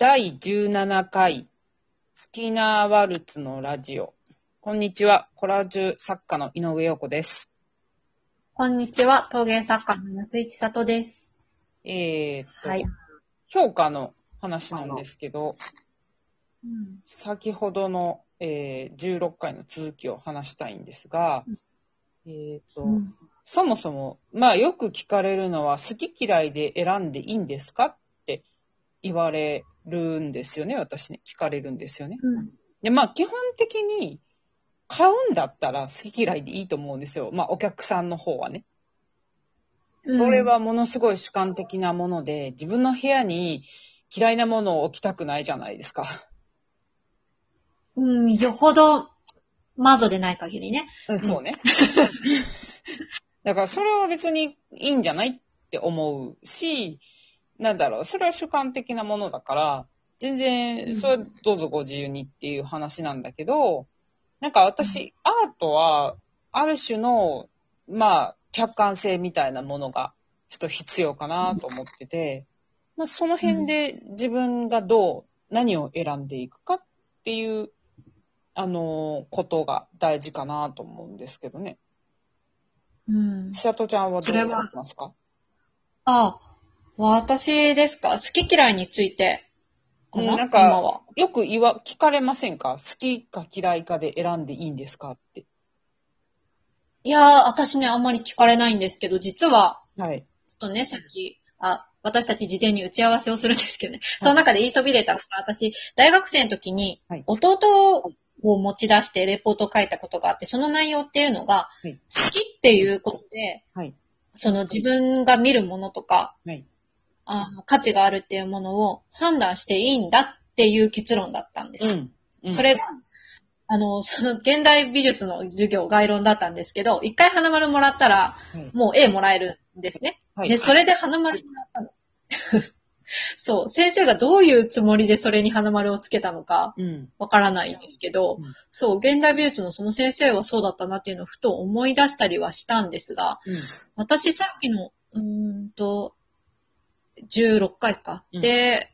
第17回、好きなワルツのラジオ。こんにちは、コラージュ作家の井上陽子です。こんにちは、陶芸作家の安井千里です。えーっと、はい。評価の話なんですけど、うん先ほどの、えー16回の続きを話したいんですが、えーっと、うんそもそも、まあよく聞かれるのは、好き嫌いで選んでいいんですかって言われるんですよね、私ね。聞かれるんですよね。で、まあ基本的に、買うんだったら好き嫌いでいいと思うんですよ。まあお客さんの方はね。うんそれはものすごい主観的なもので、自分の部屋に嫌いなものを置きたくないじゃないですか。うん、よほど、マゾでない限りね。そうね。だからそれは別にいいんじゃないって思うし、なんだろう、それは主観的なものだから、全然、それはどうぞご自由にっていう話なんだけど、なんか私、アートは、ある種の、まあ、客観性みたいなものが、ちょっと必要かなと思ってて、まあ、その辺で自分がどう、何を選んでいくかっていう、あのことが大事かなと思うんですけどね。うん。千里ちゃんはどう思いますか？あ、私ですか？好き嫌いについてかな、うん今は。よく言わ、聞かれませんか？好きか嫌いかで選んでいいんですか？って。いやー、私ね、あんまり聞かれないんですけど、実は、はい。ちょっとね、さっき、あ、私たち事前に打ち合わせをするんですけどね。その中で言いそびれたのが、私、大学生の時にはい、弟を持ち出してレポートを書いたことがあって、その内容っていうのが、はい好きっていうことで、はい。その自分が見るものとか、はい。あの、価値があるっていうものを判断していいんだっていう結論だったんですよ。うん。うんそれが、あの、その現代美術の授業概論だったんですけど、一回花丸もらったら、はい。もう A もらえるんですね。はい。で、それで花丸もらったの。そう、先生がどういうつもりでそれに花丸をつけたのかうん。わからないんですけど、うんそう、現代美術のその先生はそうだったなっていうのをふと思い出したりはしたんですが、私さっきの、うーんと、16回か。うんで、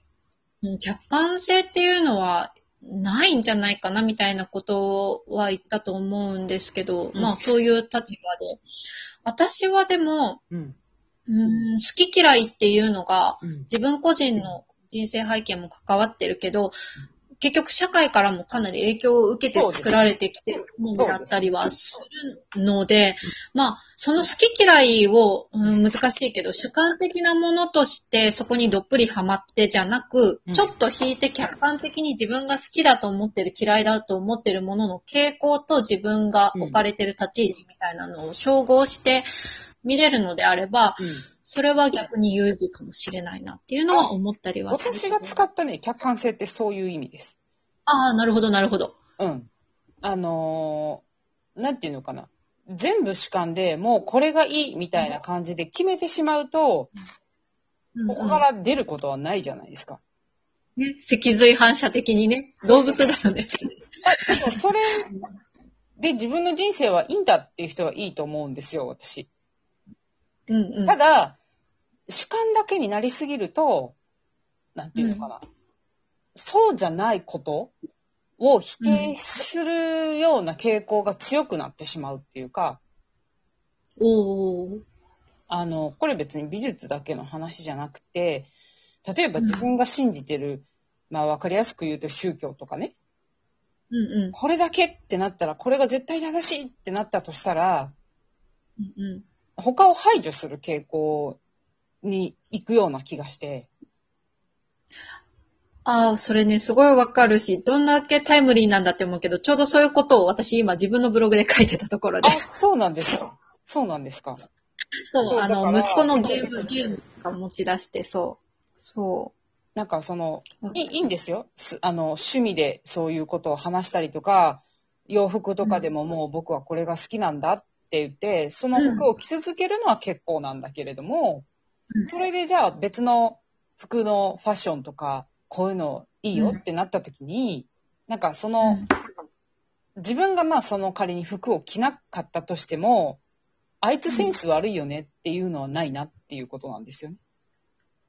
うん客観性っていうのはないんじゃないかなみたいなことは言ったと思うんですけど、うんまあそういう立場で。私はでも、うん。うーん好き嫌いっていうのがうん。自分個人の人生背景も関わってるけど、結局社会からもかなり影響を受けて作られてきてるものだったりはするので、まあ、その好き嫌いを、うん難しいけど、主観的なものとしてそこにどっぷりハマってじゃなくうん、ちょっと引いて客観的に自分が好きだと思ってる、嫌いだと思ってるものの傾向と自分が置かれてる立ち位置みたいなのを照合して見れるのであれば、うん。それは逆に有意義かもしれないなっていうのは思ったりはする。私が使ったね、客観性ってそういう意味です。ああ、なるほど、なるほど。うん。あのー、なんていうのかな。全部主観でもうこれがいいみたいな感じで決めてしまうと、うんここから出ることはないじゃないですか。ね、脊髄反射的にね、動物だよね。でもそれで自分の人生はいいんだっていう人はいいと思うんですよ、私。うんうん。ただ、主観だけになりすぎると、なんていうのかな。そうじゃないことを否定するような傾向が強くなってしまうっていうか、おー。あの、これ別に美術だけの話じゃなくて、例えば自分が信じてる、まあわかりやすく言うと宗教とかね、うんうん。これだけってなったら、これが絶対正しいってなったとしたら、うんうん。他を排除する傾向に行くような気がして、ああ、それね、すごいわかるし、どんだけタイムリーなんだって思うけど、ちょうどそういうことを私今自分のブログで書いてたところであ。、そうなんですか。そうなんですか。そう、あの、息子のゲーム、ゲームが持ち出して、そう。そなんかその、う。いいんですよ。すあの、趣味でそういうことを話したりとか、洋服とかでももう僕はこれが好きなんだって言って、その服を着続けるのは結構なんだけれども、うんそれでじゃあ別の服のファッションとか、こういうのいいよってなった時に、なんかその、自分がまあその仮に服を着なかったとしても、あいつセンス悪いよねっていうのはないなっていうことなんですよね。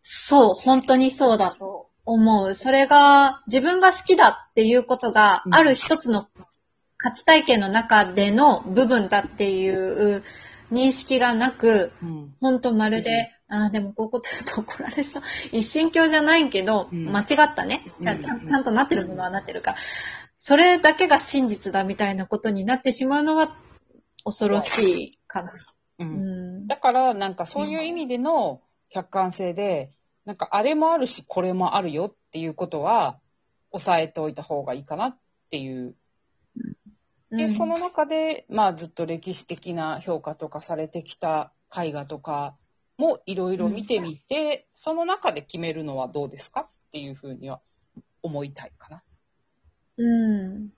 そう、本当にそうだと思う。それが自分が好きだっていうことがある一つの価値体験の中での部分だっていう認識がなく、うん。ほんとまるで、ああ、でもこういうこと言うと怒られそう。一神教じゃないけど、うん間違ったね。ちゃうんちゃんちゃんとなってるものはなってるから。それだけが真実だみたいなことになってしまうのは恐ろしいかな。う。うんん。だから、なんかそういう意味での客観性で、なんかあれもあるし、これもあるよっていうことは、抑えておいた方がいいかなっていう。で、うんその中で、まあずっと歴史的な評価とかされてきた絵画とかもいろいろ見てみて、その中で決めるのはどうですか？っていうふうには思いたいかな。うん。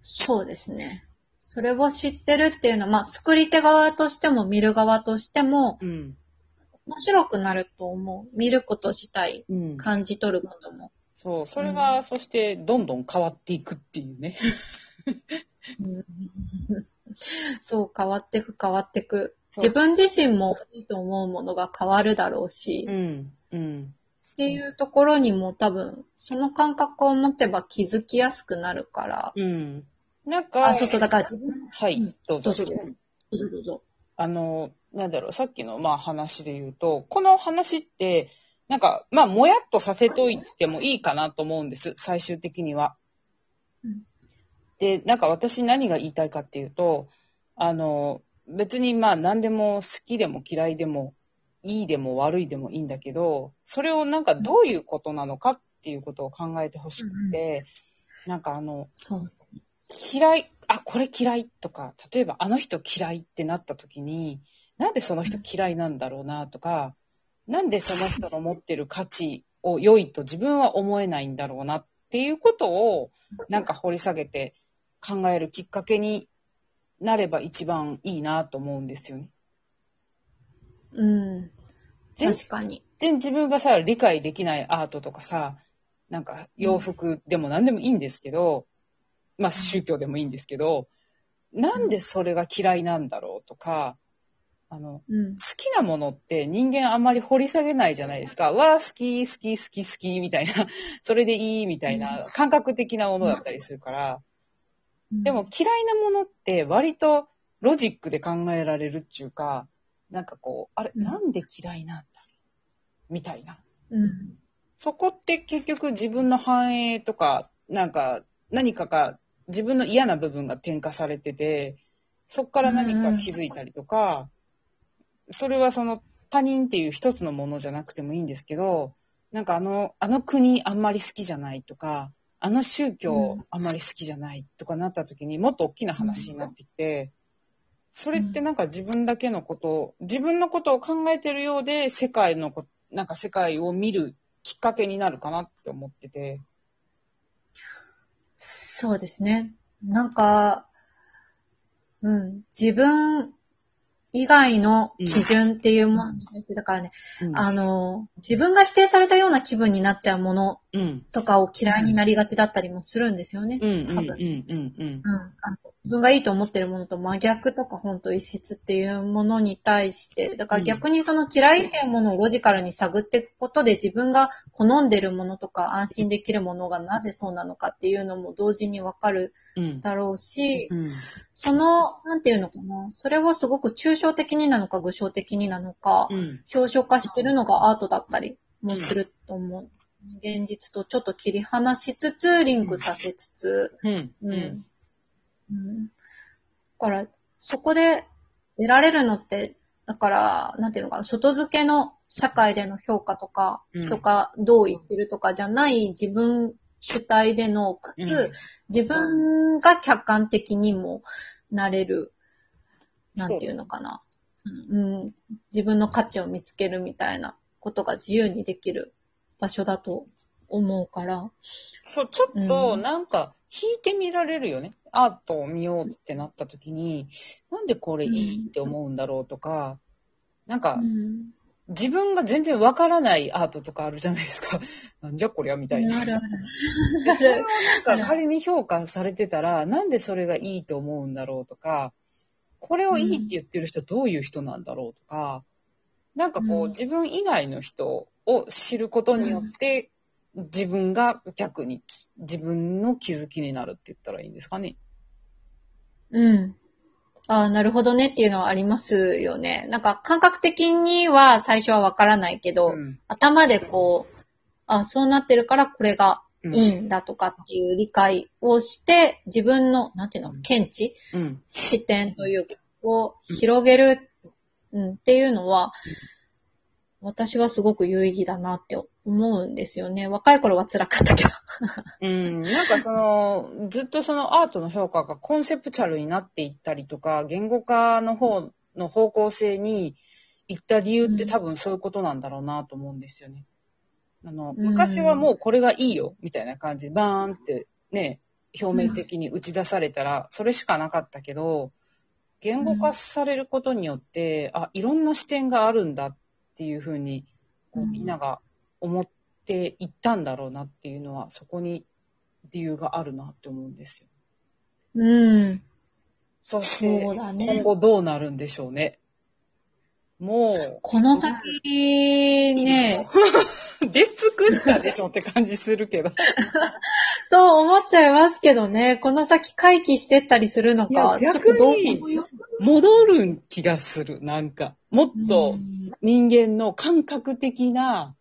そうですね。それを知ってるっていうのは、まあ、作り手側としても見る側としてもうん。面白くなると思う。見ること自体、うん。感じ取ることも。そう。それが、そしてどんどん変わっていくっていうね。うん そう、変わってく変わってく。自分自身もいいと思うものが変わるだろうし、っん。うん。ていうところにも多分、その感覚を持てば気づきやすくなるから。うん。なんか、あ、そうそう、だから自分、はい、うんどうぞ。どうぞどうぞ。どうぞどうぞ。あの、なんだろう、さっきの、まあ話で言うと、この話って、なんか、まあ、もやっとさせといてもいいかなと思うんです、最終的には。うんで、なんか私何が言いたいかっていうと、あの、別にまあ何でも好きでも嫌いでも、いいでも悪いでもいいんだけど、それをなんかどういうことなのかっていうことを考えてほしくて、なんかあの。嫌い、あ、これ嫌いとか、例えばあの人嫌いってなった時に、なんでその人嫌いなんだろうなとか、なんでその人の持ってる価値を良いと自分は思えないんだろうなっていうことを、なんか掘り下げて考えるきっかけになれば一番いいなと思うんですよね。うん。全確かに。然自分がさ、理解できないアートとかさ、なんか洋服でも何でもいいんですけど、まあ宗教でもいいんですけど、なんでそれが嫌いなんだろうとか、あの、うん。好きなものって人間あんまり掘り下げないじゃないですか。わあ、好き、好き、好き、好き、みたいな、それでいい、みたいな、感覚的なものだったりするから。でも、嫌いなものって割とロジックで考えられるっていうか、なんかこう、あれ、うんなんで嫌いなんだみたいな。うん。そこって結局自分の反映とか、なんか何かが自分の嫌な部分が転化されてて、そこから何か気づいたりとか、それはその他人っていう一つのものじゃなくてもいいんですけど、なんかあの、あの国あんまり好きじゃないとか、あの宗教あんまり好きじゃないとかなった時にもっと大きな話になってきて、それってなんか自分だけのこと、自分のことを考えてるようで世界のこ、なんか世界を見るきっかけになるかなって思ってて。そうですね。なんか、うん、自分以外の基準っていうものに対して、だからね、うんあの、自分が否定されたような気分になっちゃうものうん。とかを嫌いになりがちだったりもするんですよね。うん。うん。多分。うん。うん。うん。うん、あの自分がいいと思ってるものと真逆とか本当異質っていうものに対して、だから逆にその嫌いっていうものをロジカルに探っていくことで自分が好んでるものとか安心できるものがなぜそうなのかっていうのも同時にわかるうん。だろうし、うん。その、なんていうのかな、それをすごく抽象的になのか具象的になのか、うん。表彰化してるのがアートだったりもすると思う。現実とちょっと切り離しつつ、リンクさせつつ、うん。うん。うん。だから、そこで得られるのって、だから、なんていうのかな、外付けの社会での評価とか、うん。人がどう言ってるとかじゃない自分主体での、かつ、うん。自分が客観的にもなれる、なんていうのかな、うん、自分の価値を見つけるみたいなことが自由にできる場所だと思うから、そう、ちょっと、うん。なんか、引いてみられるよね。アートを見ようってなった時に、なんでこれいいって思うんだろうとか、なんか、うん、自分が全然わからないアートとかあるじゃないですか。なんじゃこりゃみたいな。あるある。で それをなんか仮に評価されてたら、なんでそれがいいと思うんだろうとか、これをいいって言ってる人はどういう人なんだろうとか、なんかこう、うん自分以外の人を知ることによって、自分が逆に自分の気づきになるって言ったらいいんですかね。うん。ああ、なるほどねっていうのはありますよね。なんか感覚的には最初はわからないけど、ん。頭でこう、あそうなってるからこれがうんいいんだとかっていう理解をして、自分の、なんていうの、見地うん。視点というか、を広げる、うん、っていうのは、私はすごく有意義だなって思うんですよね。若い頃は辛かったけど。うん。なんかその、ずっとそのアートの評価がコンセプチャルになっていったりとか、言語化の方の方向性に行った理由って多分そういうことなんだろうなと思うんですよね。あの、うん昔はもうこれがいいよ、みたいな感じでバーンってね、表面的に打ち出されたら、それしかなかったけど、言語化されることによって、あ、いろんな視点があるんだっていうふうに、こううんみんなが思っていったんだろうなっていうのは、そこに理由があるなって思うんですよ。うん。そして、そうだね今後どうなるんでしょうね。もう、この先、ね、出尽くしたでしょって感じするけど。そう思っちゃいますけどね、この先回帰してったりするのか、ちょっとどう。戻る気がする、なんか。もっと人間の感覚的な、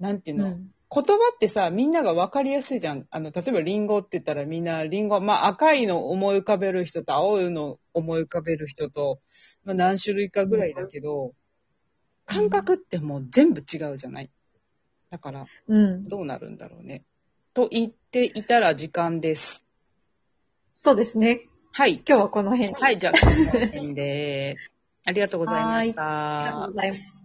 なんていうの、うん言葉ってさ、みんなが分かりやすいじゃん。あの、例えばリンゴって言ったらみんなリンゴ、まあ赤いの思い浮かべる人と青いの思い浮かべる人と、まあ何種類かぐらいだけど、感覚ってもう全部違うじゃない。だから、うん。どうなるんだろうね。と言っていたら時間です。そうですね。はい。今日はこの辺で。はい、じゃあ、この辺で。ありがとうございました。ありがとうございます。